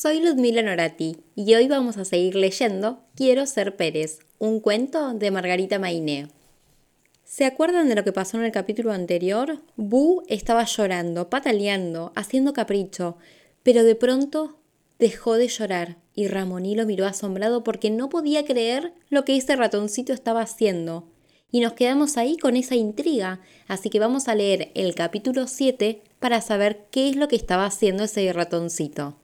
Soy Ludmila Norati y hoy vamos a seguir leyendo Quiero ser Pérez, un cuento de Margarita Mainé. ¿Se acuerdan de lo que pasó en el capítulo anterior? Bu estaba llorando, pataleando, haciendo capricho, pero de pronto dejó de llorar y Ramoní lo miró asombrado porque no podía creer lo que ese ratoncito estaba haciendo. Y nos quedamos ahí con esa intriga, así que vamos a leer el capítulo 7 para saber qué es lo que estaba haciendo ese ratoncito.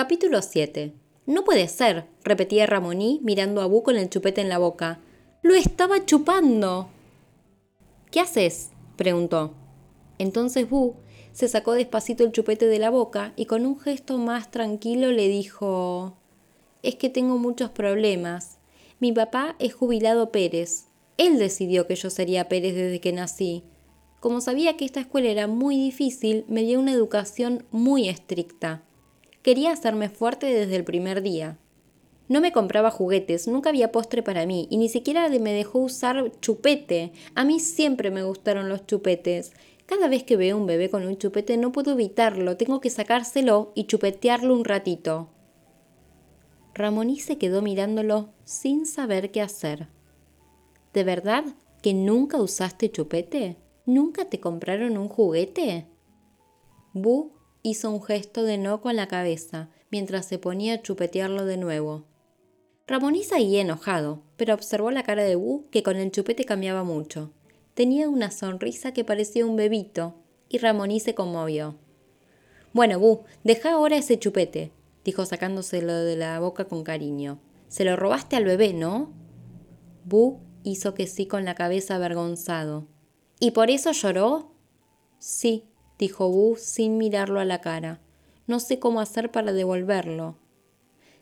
Capítulo 7. No puede ser, repetía Ramoní mirando a Bu con el chupete en la boca. ¡Lo estaba chupando! ¿Qué haces? preguntó. Entonces Bu se sacó despacito el chupete de la boca y con un gesto más tranquilo le dijo Es que tengo muchos problemas. Mi papá es jubilado Pérez. Él decidió que yo sería Pérez desde que nací. Como sabía que esta escuela era muy difícil, me dio una educación muy estricta. Quería hacerme fuerte desde el primer día. No me compraba juguetes, nunca había postre para mí y ni siquiera me dejó usar chupete. A mí siempre me gustaron los chupetes. Cada vez que veo un bebé con un chupete no puedo evitarlo, tengo que sacárselo y chupetearlo un ratito. Ramoní se quedó mirándolo sin saber qué hacer. ¿De verdad que nunca usaste chupete? ¿Nunca te compraron un juguete? Bu hizo un gesto de no con la cabeza, mientras se ponía a chupetearlo de nuevo. Ramoní seguía enojado, pero observó la cara de Wu que con el chupete cambiaba mucho. Tenía una sonrisa que parecía un bebito, y Ramoní se conmovió. Bueno, Wu, deja ahora ese chupete, dijo sacándoselo de la boca con cariño. Se lo robaste al bebé, ¿no? Bu hizo que sí con la cabeza avergonzado. ¿Y por eso lloró? Sí, dijo Bu sin mirarlo a la cara. No sé cómo hacer para devolverlo.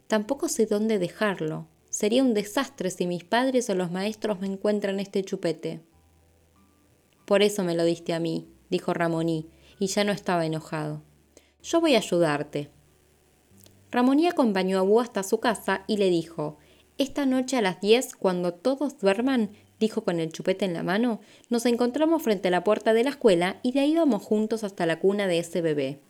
Tampoco sé dónde dejarlo. Sería un desastre si mis padres o los maestros me encuentran este chupete. Por eso me lo diste a mí, dijo Ramoní, y ya no estaba enojado. Yo voy a ayudarte. Ramoní acompañó a Bu hasta su casa y le dijo, Esta noche a las diez, cuando todos duerman, dijo con el chupete en la mano, nos encontramos frente a la puerta de la escuela y de ahí vamos juntos hasta la cuna de ese bebé.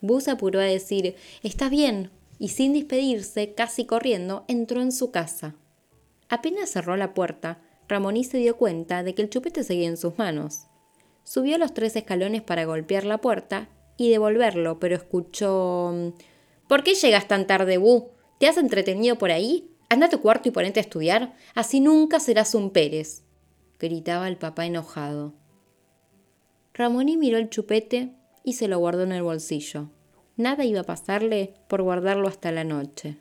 Bus apuró a decir, Está bien, y sin despedirse, casi corriendo, entró en su casa. Apenas cerró la puerta, Ramoní se dio cuenta de que el chupete seguía en sus manos. Subió los tres escalones para golpear la puerta y devolverlo, pero escuchó ¿Por qué llegas tan tarde, Bu? ¿Te has entretenido por ahí? Anda a tu cuarto y ponete a estudiar, así nunca serás un Pérez, gritaba el papá enojado. Ramoní miró el chupete y se lo guardó en el bolsillo. Nada iba a pasarle por guardarlo hasta la noche.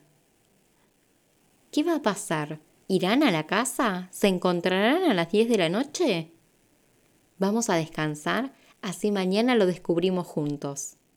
¿Qué va a pasar? ¿Irán a la casa? ¿Se encontrarán a las diez de la noche? Vamos a descansar, así mañana lo descubrimos juntos.